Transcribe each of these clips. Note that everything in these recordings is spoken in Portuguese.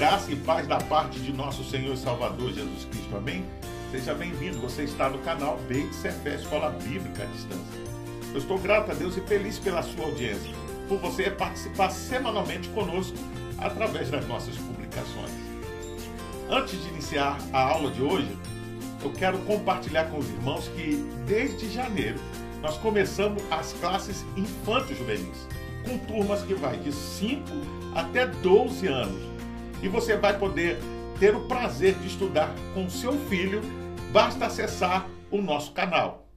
Graça e paz da parte de nosso Senhor e Salvador Jesus Cristo. Amém? Seja bem-vindo. Você está no canal BXFE Escola Bíblica à Distância. Eu estou grato a Deus e feliz pela sua audiência, por você participar semanalmente conosco através das nossas publicações. Antes de iniciar a aula de hoje, eu quero compartilhar com os irmãos que desde janeiro nós começamos as classes infantos juvenis, com turmas que vai de 5 até 12 anos e você vai poder ter o prazer de estudar com seu filho, basta acessar o nosso canal.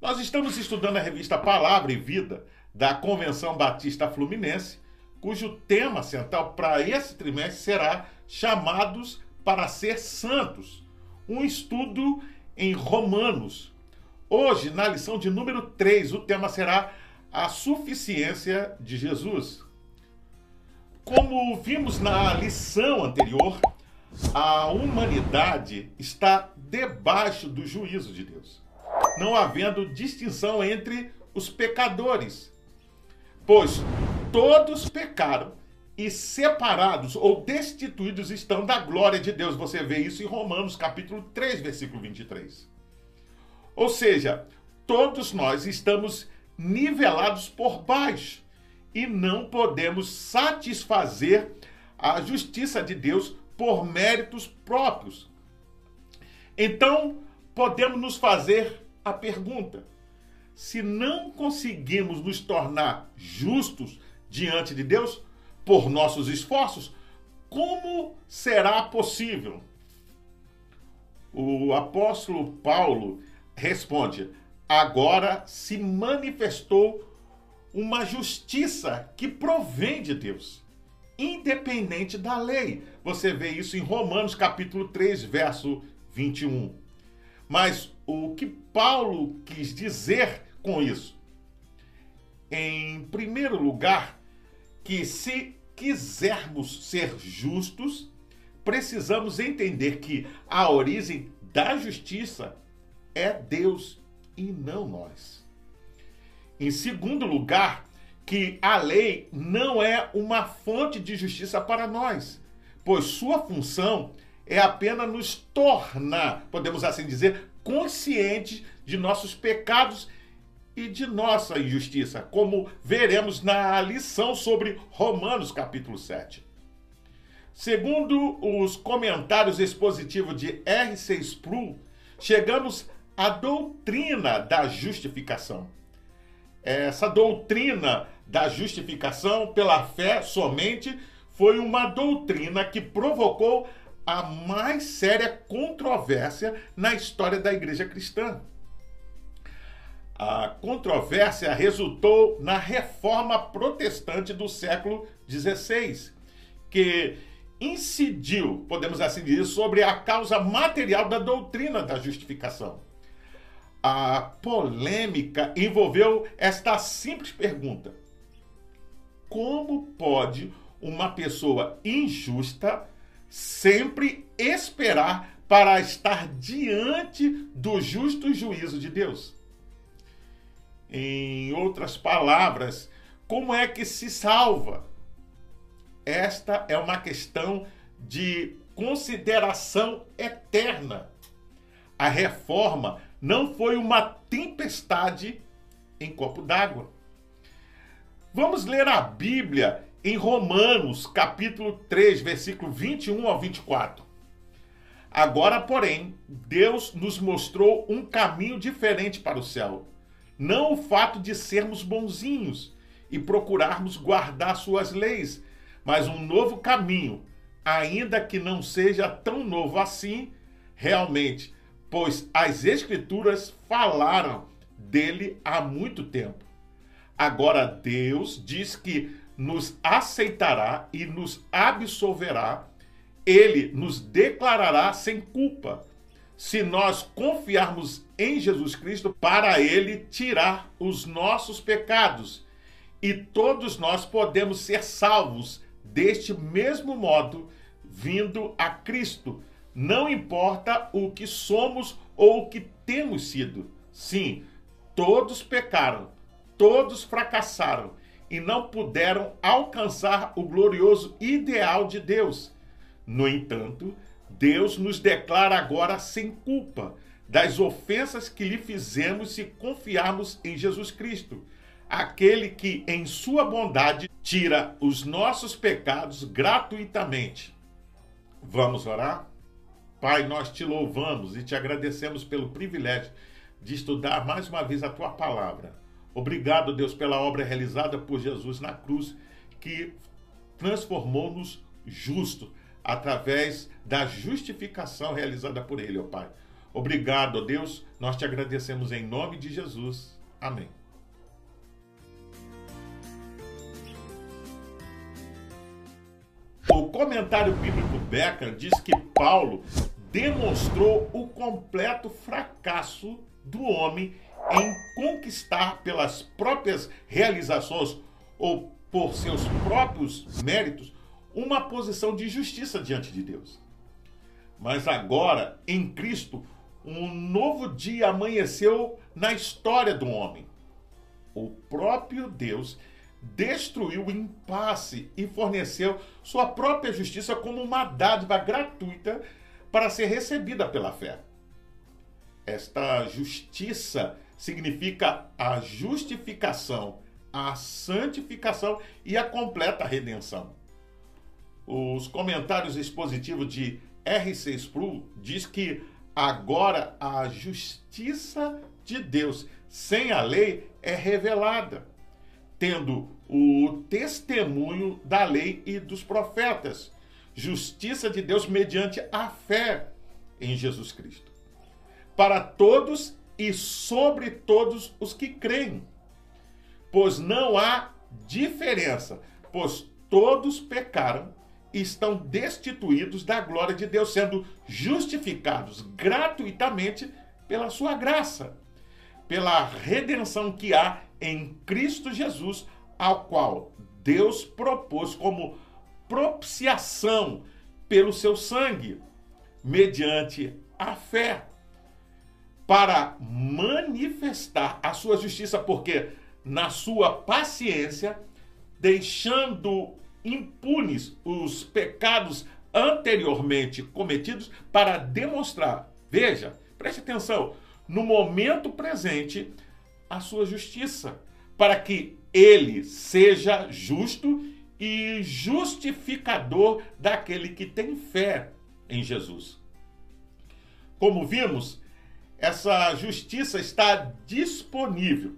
Nós estamos estudando a revista Palavra e Vida da Convenção Batista Fluminense, cujo tema central para esse trimestre será Chamados para Ser Santos, um estudo em Romanos. Hoje, na lição de número 3, o tema será a suficiência de Jesus. Como vimos na lição anterior, a humanidade está debaixo do juízo de Deus, não havendo distinção entre os pecadores, pois todos pecaram e separados ou destituídos estão da glória de Deus. Você vê isso em Romanos capítulo 3, versículo 23. Ou seja, todos nós estamos nivelados por baixo e não podemos satisfazer a justiça de Deus por méritos próprios. Então, podemos nos fazer a pergunta: se não conseguimos nos tornar justos diante de Deus por nossos esforços, como será possível? O apóstolo Paulo responde: agora se manifestou uma justiça que provém de Deus, independente da lei. Você vê isso em Romanos capítulo 3, verso 21. Mas o que Paulo quis dizer com isso? Em primeiro lugar, que se quisermos ser justos, precisamos entender que a origem da justiça é Deus e não nós. Em segundo lugar, que a lei não é uma fonte de justiça para nós, pois sua função é apenas nos tornar, podemos assim dizer, conscientes de nossos pecados e de nossa injustiça, como veremos na lição sobre Romanos capítulo 7. Segundo os comentários expositivos de R6 Sproul, chegamos à doutrina da justificação essa doutrina da justificação pela fé somente foi uma doutrina que provocou a mais séria controvérsia na história da igreja cristã. A controvérsia resultou na reforma protestante do século XVI, que incidiu, podemos assim dizer, sobre a causa material da doutrina da justificação a polêmica envolveu esta simples pergunta: Como pode uma pessoa injusta sempre esperar para estar diante do justo juízo de Deus? Em outras palavras, como é que se salva? Esta é uma questão de consideração eterna. A reforma não foi uma tempestade em copo d'água. Vamos ler a Bíblia em Romanos, capítulo 3, versículo 21 ao 24. Agora, porém, Deus nos mostrou um caminho diferente para o céu. Não o fato de sermos bonzinhos e procurarmos guardar suas leis, mas um novo caminho, ainda que não seja tão novo assim, realmente pois as Escrituras falaram dele há muito tempo. Agora Deus diz que nos aceitará e nos absolverá, ele nos declarará sem culpa, se nós confiarmos em Jesus Cristo para ele tirar os nossos pecados. E todos nós podemos ser salvos deste mesmo modo, vindo a Cristo não importa o que somos ou o que temos sido. Sim, todos pecaram, todos fracassaram e não puderam alcançar o glorioso ideal de Deus. No entanto, Deus nos declara agora sem culpa das ofensas que lhe fizemos se confiarmos em Jesus Cristo, aquele que, em sua bondade, tira os nossos pecados gratuitamente. Vamos orar? Pai, nós te louvamos e te agradecemos pelo privilégio de estudar mais uma vez a tua palavra. Obrigado, Deus, pela obra realizada por Jesus na cruz, que transformou-nos justos através da justificação realizada por ele, ó Pai. Obrigado, Deus, nós te agradecemos em nome de Jesus. Amém. O comentário bíblico Becker diz que Paulo demonstrou o completo fracasso do homem em conquistar pelas próprias realizações ou por seus próprios méritos uma posição de justiça diante de Deus. Mas agora, em Cristo, um novo dia amanheceu na história do homem. O próprio Deus destruiu o impasse e forneceu sua própria justiça como uma dádiva gratuita para ser recebida pela fé. Esta justiça significa a justificação, a santificação e a completa redenção. Os comentários expositivos de R.C. Sproul diz que agora a justiça de Deus sem a lei é revelada, tendo o testemunho da lei e dos profetas justiça de Deus mediante a fé em Jesus Cristo. Para todos e sobre todos os que creem. Pois não há diferença, pois todos pecaram e estão destituídos da glória de Deus, sendo justificados gratuitamente pela sua graça, pela redenção que há em Cristo Jesus, ao qual Deus propôs como propiciação pelo seu sangue, mediante a fé, para manifestar a sua justiça, porque na sua paciência, deixando impunes os pecados anteriormente cometidos, para demonstrar, veja, preste atenção, no momento presente, a sua justiça, para que ele seja justo e justificador daquele que tem fé em Jesus. Como vimos, essa justiça está disponível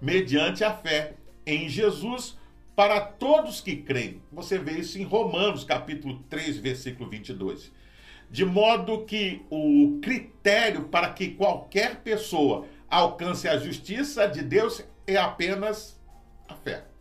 mediante a fé em Jesus para todos que creem. Você vê isso em Romanos, capítulo 3, versículo 22. De modo que o critério para que qualquer pessoa alcance a justiça de Deus é apenas a fé.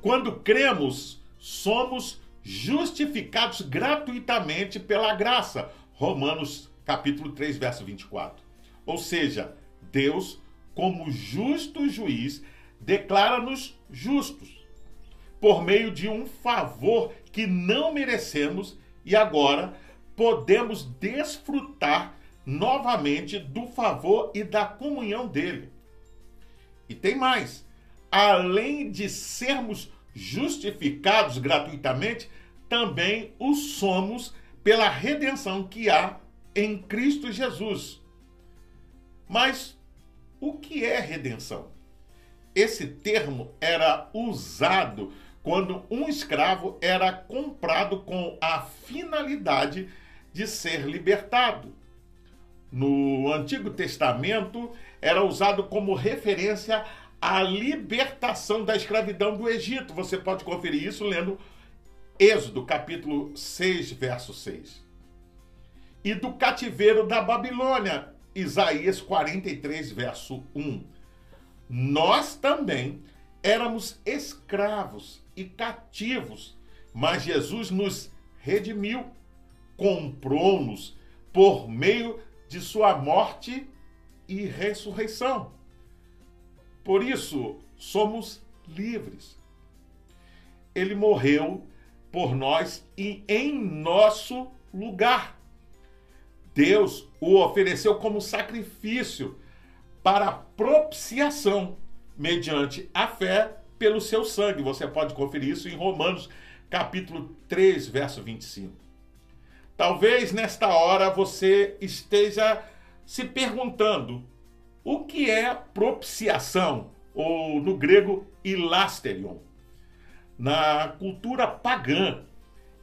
Quando cremos, somos justificados gratuitamente pela graça. Romanos capítulo 3, verso 24. Ou seja, Deus, como justo juiz, declara-nos justos por meio de um favor que não merecemos e agora podemos desfrutar novamente do favor e da comunhão dele. E tem mais além de sermos justificados gratuitamente, também o somos pela redenção que há em Cristo Jesus. Mas o que é redenção? Esse termo era usado quando um escravo era comprado com a finalidade de ser libertado. No Antigo Testamento, era usado como referência a libertação da escravidão do Egito. Você pode conferir isso lendo Êxodo, capítulo 6, verso 6. E do cativeiro da Babilônia, Isaías 43, verso 1. Nós também éramos escravos e cativos, mas Jesus nos redimiu, comprou-nos por meio de sua morte e ressurreição. Por isso, somos livres. Ele morreu por nós e em nosso lugar. Deus o ofereceu como sacrifício para propiciação, mediante a fé pelo seu sangue. Você pode conferir isso em Romanos, capítulo 3, verso 25. Talvez nesta hora você esteja se perguntando o que é propiciação, ou no grego, ilasterion. Na cultura pagã,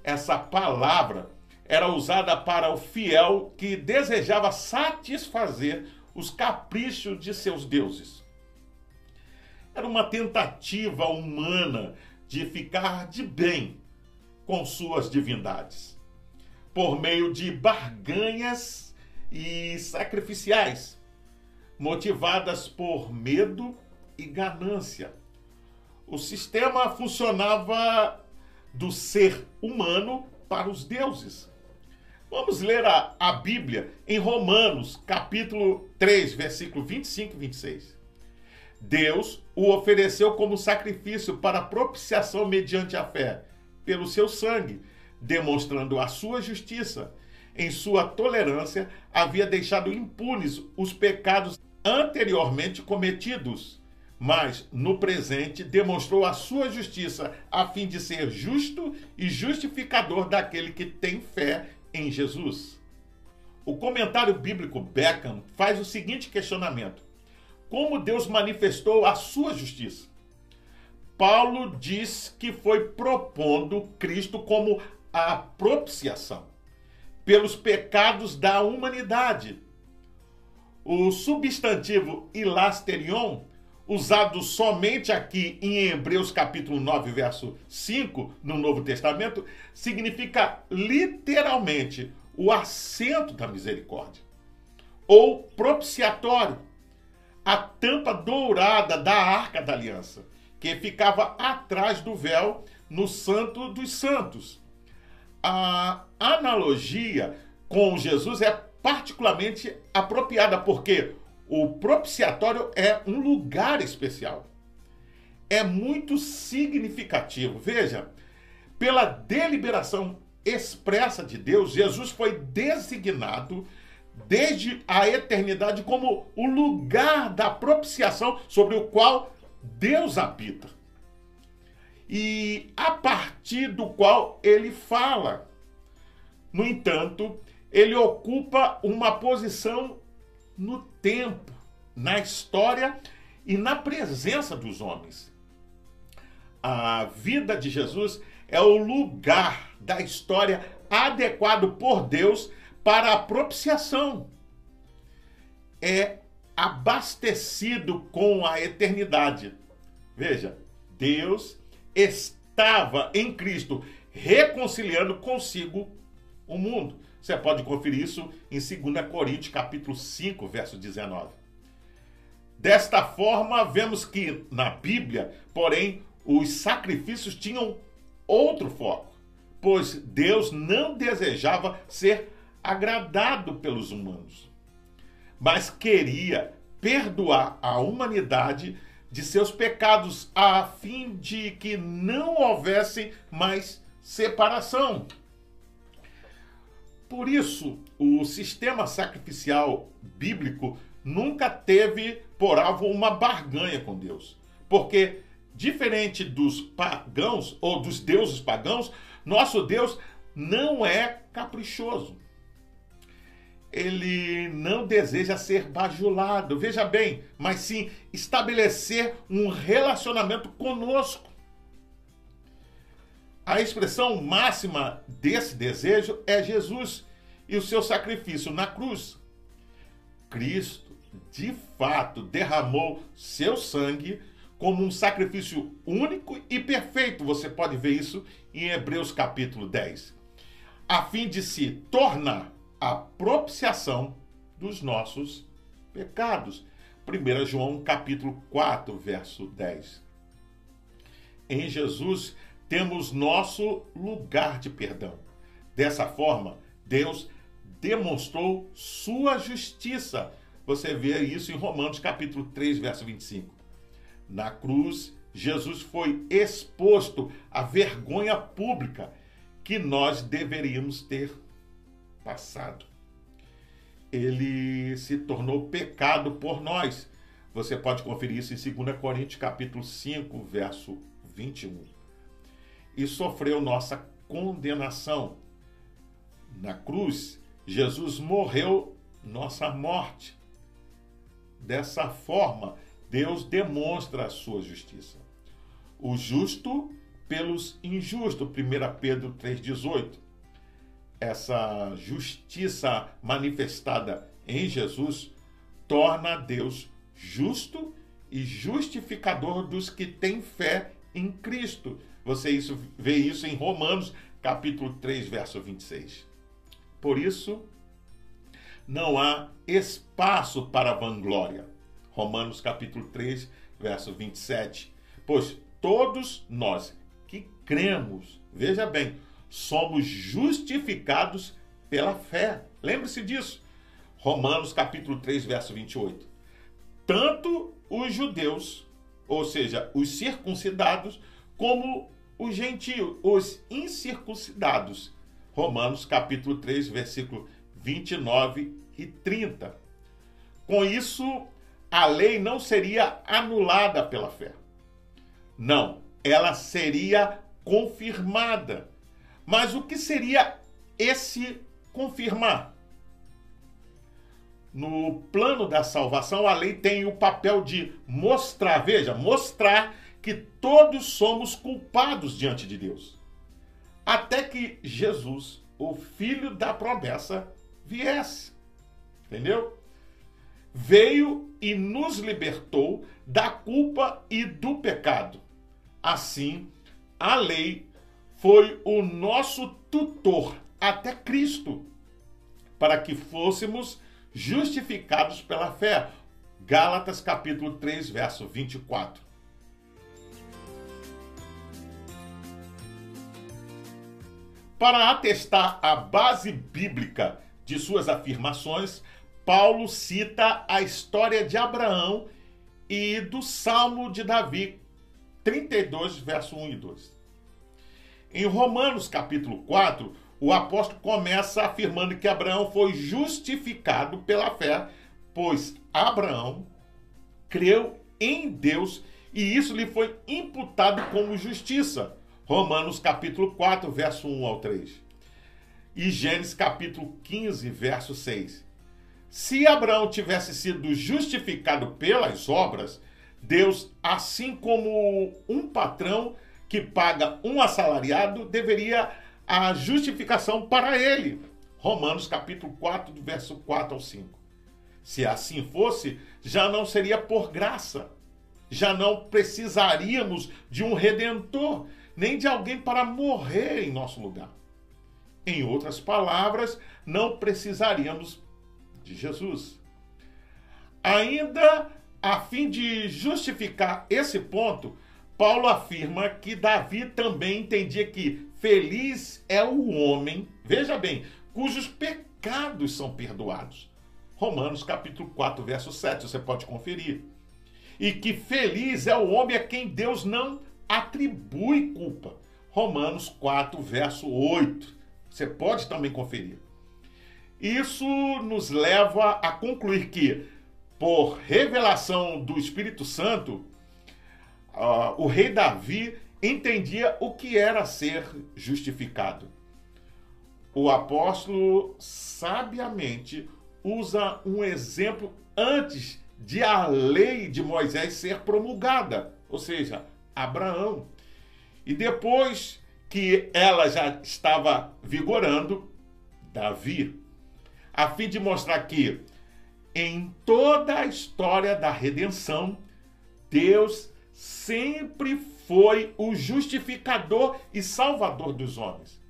essa palavra era usada para o fiel que desejava satisfazer os caprichos de seus deuses. Era uma tentativa humana de ficar de bem com suas divindades, por meio de barganhas e sacrificiais, motivadas por medo e ganância. O sistema funcionava do ser humano para os deuses. Vamos ler a, a Bíblia em Romanos, capítulo 3, versículo 25 e 26. Deus o ofereceu como sacrifício para propiciação mediante a fé, pelo seu sangue, demonstrando a sua justiça. Em sua tolerância, havia deixado impunes os pecados anteriormente cometidos, mas no presente demonstrou a sua justiça, a fim de ser justo e justificador daquele que tem fé em Jesus. O comentário bíblico Beckham faz o seguinte questionamento: Como Deus manifestou a sua justiça? Paulo diz que foi propondo Cristo como a propiciação pelos pecados da humanidade. O substantivo ilasterion, usado somente aqui em Hebreus capítulo 9, verso 5, no Novo Testamento, significa literalmente o assento da misericórdia, ou propiciatório, a tampa dourada da arca da aliança, que ficava atrás do véu no Santo dos Santos. A analogia com Jesus é particularmente apropriada, porque o propiciatório é um lugar especial. É muito significativo. Veja, pela deliberação expressa de Deus, Jesus foi designado desde a eternidade como o lugar da propiciação sobre o qual Deus habita. E a partir do qual ele fala. No entanto, ele ocupa uma posição no tempo, na história e na presença dos homens. A vida de Jesus é o lugar da história adequado por Deus para a propiciação. É abastecido com a eternidade. Veja, Deus estava em Cristo reconciliando consigo o mundo. Você pode conferir isso em 2 Coríntios, capítulo 5, verso 19. Desta forma, vemos que na Bíblia, porém, os sacrifícios tinham outro foco, pois Deus não desejava ser agradado pelos humanos, mas queria perdoar a humanidade de seus pecados, a fim de que não houvesse mais separação. Por isso, o sistema sacrificial bíblico nunca teve por alvo uma barganha com Deus. Porque, diferente dos pagãos ou dos deuses pagãos, nosso Deus não é caprichoso. Ele não deseja ser bajulado, veja bem, mas sim estabelecer um relacionamento conosco. A expressão máxima desse desejo é Jesus e o seu sacrifício na cruz. Cristo, de fato, derramou seu sangue como um sacrifício único e perfeito. Você pode ver isso em Hebreus capítulo 10. A fim de se tornar a propiciação dos nossos pecados. 1 João capítulo 4, verso 10. Em Jesus temos nosso lugar de perdão. Dessa forma, Deus demonstrou sua justiça. Você vê isso em Romanos capítulo 3, verso 25. Na cruz, Jesus foi exposto à vergonha pública que nós deveríamos ter passado. Ele se tornou pecado por nós, Você pode conferir isso em 2 Coríntios capítulo 5, verso 21. E sofreu nossa condenação. Na cruz, Jesus morreu nossa morte. Dessa forma, Deus demonstra a sua justiça. O justo pelos injustos, 1 Pedro 3,18. Essa justiça manifestada em Jesus torna Deus justo e justificador dos que têm fé em Cristo. Você isso, vê isso em Romanos, capítulo 3, verso 26. Por isso, não há espaço para vanglória. Romanos, capítulo 3, verso 27. Pois todos nós que cremos, veja bem, somos justificados pela fé. Lembre-se disso. Romanos capítulo 3, verso 28. Tanto os judeus, ou seja, os circuncidados, como os gentios, os incircuncidados. Romanos capítulo 3, versículo 29 e 30. Com isso, a lei não seria anulada pela fé. Não, ela seria confirmada. Mas o que seria esse confirmar? no plano da salvação, a lei tem o papel de mostrar, veja, mostrar que todos somos culpados diante de Deus. Até que Jesus, o filho da promessa, viesse. Entendeu? Veio e nos libertou da culpa e do pecado. Assim, a lei foi o nosso tutor até Cristo, para que fôssemos justificados pela fé. Gálatas capítulo 3, verso 24. Para atestar a base bíblica de suas afirmações, Paulo cita a história de Abraão e do Salmo de Davi, 32, verso 1 e 2. Em Romanos capítulo 4, o apóstolo começa afirmando que Abraão foi justificado pela fé, pois Abraão creu em Deus e isso lhe foi imputado como justiça. Romanos capítulo 4, verso 1 ao 3. E Gênesis capítulo 15, verso 6. Se Abraão tivesse sido justificado pelas obras, Deus, assim como um patrão que paga um assalariado, deveria a justificação para ele. Romanos capítulo 4, do verso 4 ao 5. Se assim fosse, já não seria por graça. Já não precisaríamos de um redentor, nem de alguém para morrer em nosso lugar. Em outras palavras, não precisaríamos de Jesus. Ainda a fim de justificar esse ponto, Paulo afirma que Davi também entendia que feliz é o homem, veja bem, cujos pecados são perdoados. Romanos capítulo 4, verso 7, você pode conferir. E que feliz é o homem a quem Deus não atribui culpa. Romanos 4, verso 8. Você pode também conferir. Isso nos leva a concluir que, por revelação do Espírito Santo, uh, o rei Davi entendia o que era ser justificado. O apóstolo sabiamente usa um exemplo antes de a lei de Moisés ser promulgada, ou seja, Abraão. E depois que ela já estava vigorando, Davi, a fim de mostrar que em toda a história da redenção, Deus sempre foi o justificador e salvador dos homens.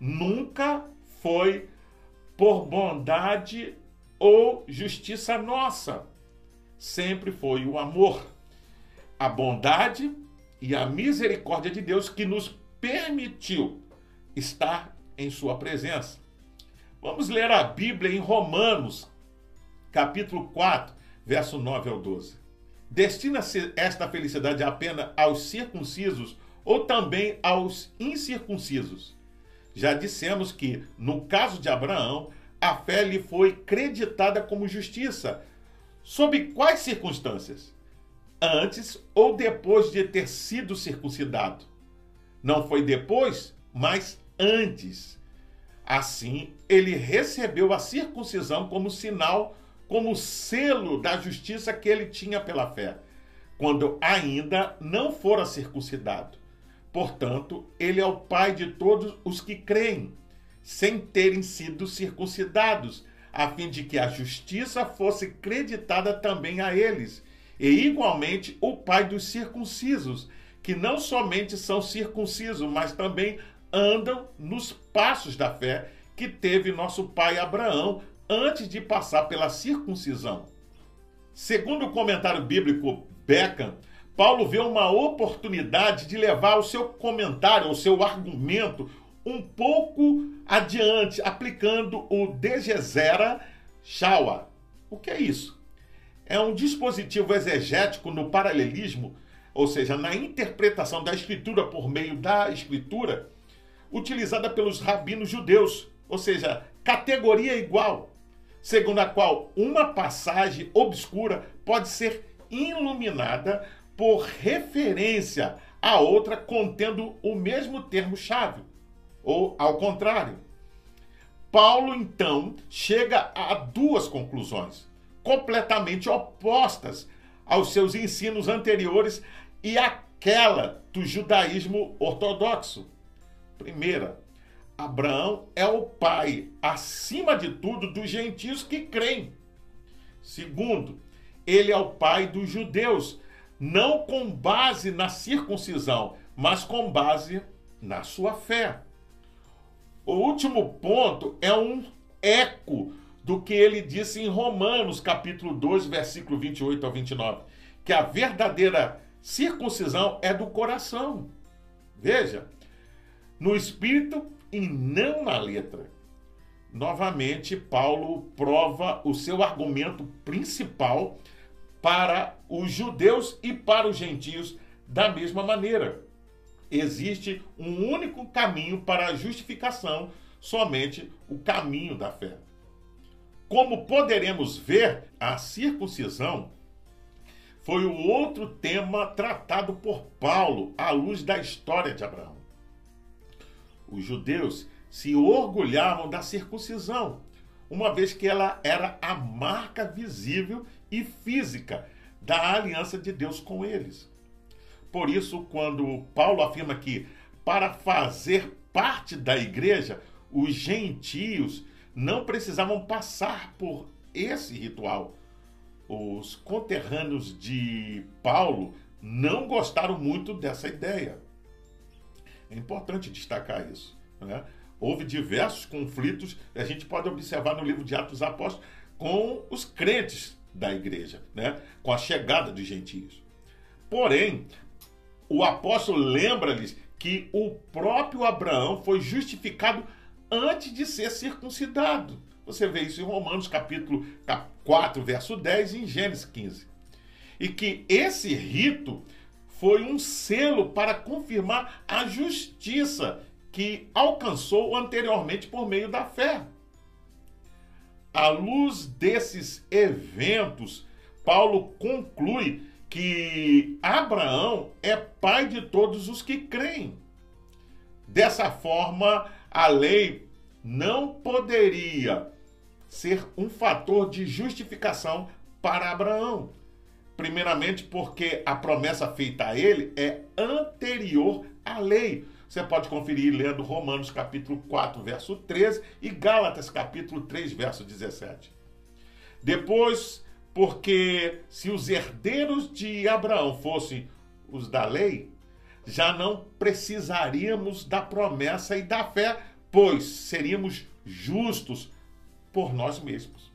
Nunca foi por bondade ou justiça nossa. Sempre foi o amor, a bondade e a misericórdia de Deus que nos permitiu estar em Sua presença. Vamos ler a Bíblia em Romanos, capítulo 4, verso 9 ao 12. Destina-se esta felicidade apenas aos circuncisos ou também aos incircuncisos? Já dissemos que, no caso de Abraão, a fé lhe foi creditada como justiça. Sob quais circunstâncias? Antes ou depois de ter sido circuncidado? Não foi depois, mas antes. Assim, ele recebeu a circuncisão como sinal, como selo da justiça que ele tinha pela fé, quando ainda não fora circuncidado. Portanto, ele é o pai de todos os que creem, sem terem sido circuncidados, a fim de que a justiça fosse creditada também a eles, e igualmente o pai dos circuncisos, que não somente são circuncisos, mas também andam nos passos da fé que teve nosso pai Abraão antes de passar pela circuncisão. Segundo o comentário bíblico Beckham, Paulo vê uma oportunidade de levar o seu comentário, o seu argumento, um pouco adiante, aplicando o Degesera Shawa. O que é isso? É um dispositivo exegético no paralelismo, ou seja, na interpretação da escritura por meio da escritura, utilizada pelos rabinos judeus, ou seja, categoria igual, segundo a qual uma passagem obscura pode ser iluminada por referência a outra contendo o mesmo termo-chave, ou ao contrário. Paulo então chega a duas conclusões completamente opostas aos seus ensinos anteriores e aquela do judaísmo ortodoxo. Primeira, Abraão é o pai, acima de tudo, dos gentios que creem. Segundo, ele é o pai dos judeus, não com base na circuncisão, mas com base na sua fé. O último ponto é um eco do que ele disse em Romanos, capítulo 2, versículo 28 ao 29, que a verdadeira circuncisão é do coração. Veja, no espírito e não na letra. Novamente, Paulo prova o seu argumento principal para os judeus e para os gentios da mesma maneira. Existe um único caminho para a justificação, somente o caminho da fé. Como poderemos ver, a circuncisão foi o outro tema tratado por Paulo à luz da história de Abraão. Os judeus se orgulhavam da circuncisão, uma vez que ela era a marca visível e física da aliança de Deus com eles. Por isso, quando Paulo afirma que para fazer parte da igreja, os gentios não precisavam passar por esse ritual. Os conterrâneos de Paulo não gostaram muito dessa ideia. É importante destacar isso. Né? Houve diversos conflitos, a gente pode observar no livro de Atos Apóstolos, com os crentes da igreja, né? com a chegada dos gentios. Porém, o apóstolo lembra-lhes que o próprio Abraão foi justificado antes de ser circuncidado. Você vê isso em Romanos capítulo 4, verso 10 e em Gênesis 15. E que esse rito foi um selo para confirmar a justiça que alcançou anteriormente por meio da fé. À luz desses eventos, Paulo conclui que Abraão é pai de todos os que creem. Dessa forma, a lei não poderia ser um fator de justificação para Abraão. Primeiramente, porque a promessa feita a ele é anterior à lei. Você pode conferir lendo Romanos capítulo 4, verso 13 e Gálatas capítulo 3, verso 17. Depois, porque se os herdeiros de Abraão fossem os da lei, já não precisaríamos da promessa e da fé, pois seríamos justos por nós mesmos.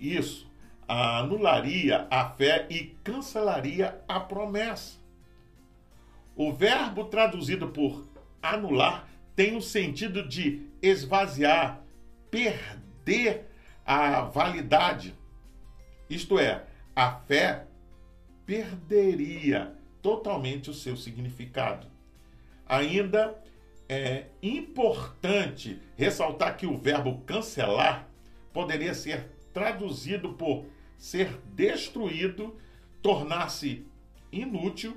Isso anularia a fé e cancelaria a promessa. O verbo traduzido por anular tem o sentido de esvaziar, perder a validade. Isto é, a fé perderia totalmente o seu significado. Ainda é importante ressaltar que o verbo cancelar poderia ser traduzido por ser destruído, tornar-se inútil,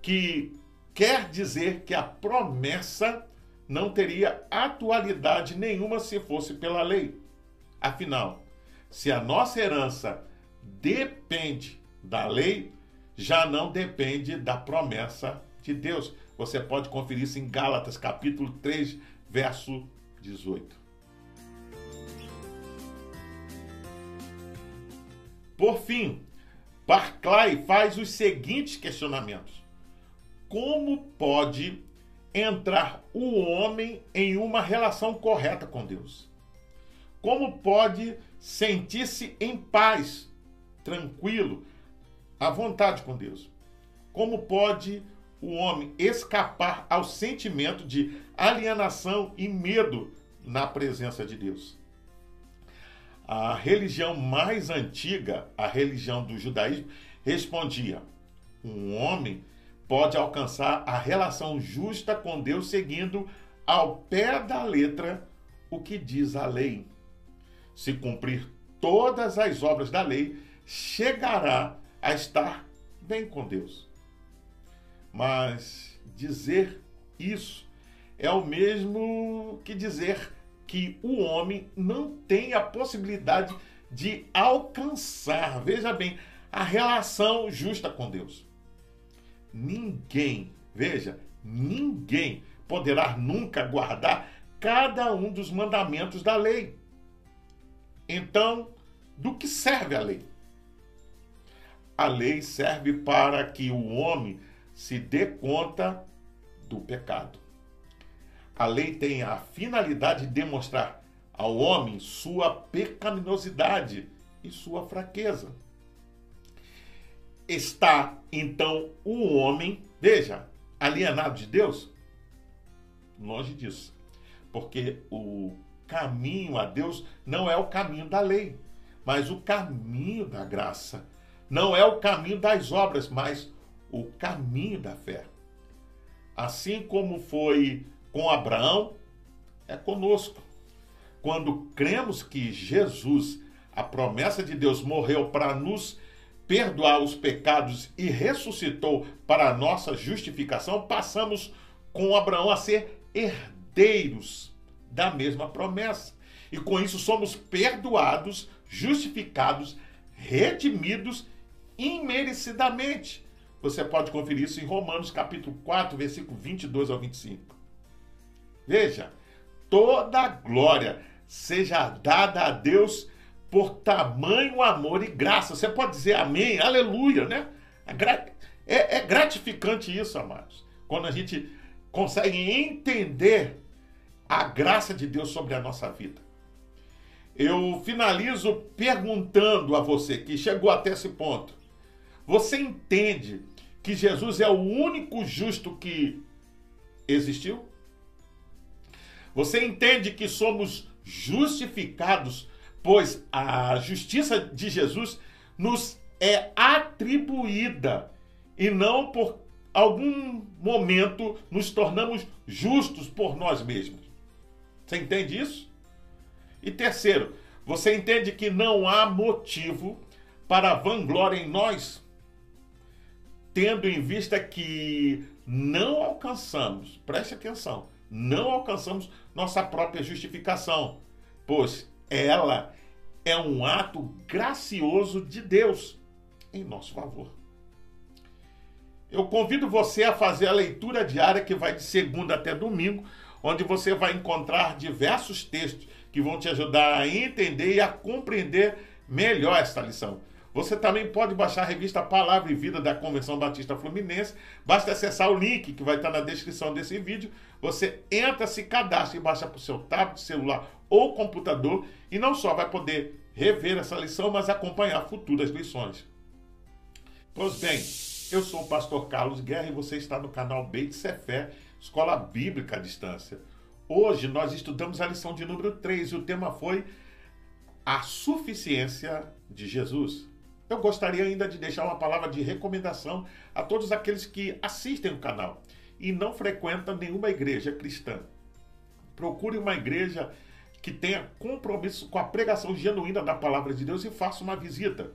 que quer dizer que a promessa não teria atualidade nenhuma se fosse pela lei. Afinal, se a nossa herança depende da lei, já não depende da promessa de Deus. Você pode conferir isso em Gálatas, capítulo 3, verso 18. Por fim, Barclay faz os seguintes questionamentos: Como pode entrar o homem em uma relação correta com Deus? Como pode sentir-se em paz, tranquilo, à vontade com Deus? Como pode o homem escapar ao sentimento de alienação e medo na presença de Deus? A religião mais antiga, a religião do judaísmo, respondia: um homem pode alcançar a relação justa com Deus seguindo ao pé da letra o que diz a lei. Se cumprir todas as obras da lei, chegará a estar bem com Deus. Mas dizer isso é o mesmo que dizer que o homem não tem a possibilidade de alcançar, veja bem, a relação justa com Deus. Ninguém, veja, ninguém poderá nunca guardar cada um dos mandamentos da lei. Então, do que serve a lei? A lei serve para que o homem se dê conta do pecado. A lei tem a finalidade de demonstrar ao homem sua pecaminosidade e sua fraqueza. Está então o homem, veja, alienado de Deus? Longe disso. Porque o caminho a Deus não é o caminho da lei, mas o caminho da graça. Não é o caminho das obras, mas o caminho da fé. Assim como foi com Abraão, é conosco. Quando cremos que Jesus, a promessa de Deus, morreu para nos perdoar os pecados e ressuscitou para a nossa justificação, passamos com Abraão a ser herdeiros da mesma promessa. E com isso somos perdoados, justificados, redimidos imerecidamente. Você pode conferir isso em Romanos capítulo 4, versículo 22 ao 25. Veja, toda glória seja dada a Deus por tamanho amor e graça. Você pode dizer amém, aleluia, né? É, é gratificante isso, amados. Quando a gente consegue entender a graça de Deus sobre a nossa vida. Eu finalizo perguntando a você que chegou até esse ponto: você entende que Jesus é o único justo que existiu? Você entende que somos justificados, pois a justiça de Jesus nos é atribuída e não por algum momento nos tornamos justos por nós mesmos. Você entende isso? E terceiro, você entende que não há motivo para vanglória em nós, tendo em vista que não alcançamos, preste atenção, não alcançamos nossa própria justificação, pois ela é um ato gracioso de Deus em nosso favor. Eu convido você a fazer a leitura diária que vai de segunda até domingo, onde você vai encontrar diversos textos que vão te ajudar a entender e a compreender melhor esta lição. Você também pode baixar a revista Palavra e Vida da Convenção Batista Fluminense. Basta acessar o link que vai estar na descrição desse vídeo. Você entra, se cadastra e baixa para o seu tablet, celular ou computador. E não só vai poder rever essa lição, mas acompanhar futuras lições. Pois bem, eu sou o pastor Carlos Guerra e você está no canal Beit Cefé, Escola Bíblica à Distância. Hoje nós estudamos a lição de número 3 e o tema foi a suficiência de Jesus. Eu gostaria ainda de deixar uma palavra de recomendação a todos aqueles que assistem o canal e não frequentam nenhuma igreja cristã. Procure uma igreja que tenha compromisso com a pregação genuína da palavra de Deus e faça uma visita.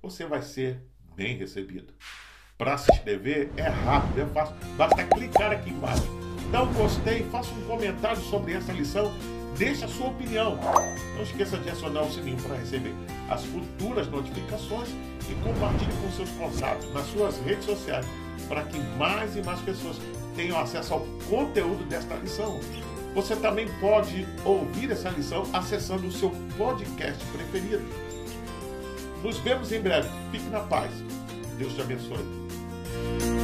Você vai ser bem recebido. Para se inscrever é rápido, é fácil. Basta clicar aqui embaixo. Dá um gostei, faça um comentário sobre essa lição, deixe a sua opinião. Não esqueça de acionar o sininho para receber as futuras notificações e compartilhe com seus contatos nas suas redes sociais para que mais e mais pessoas tenham acesso ao conteúdo desta lição. Você também pode ouvir essa lição acessando o seu podcast preferido. Nos vemos em breve. Fique na paz. Deus te abençoe.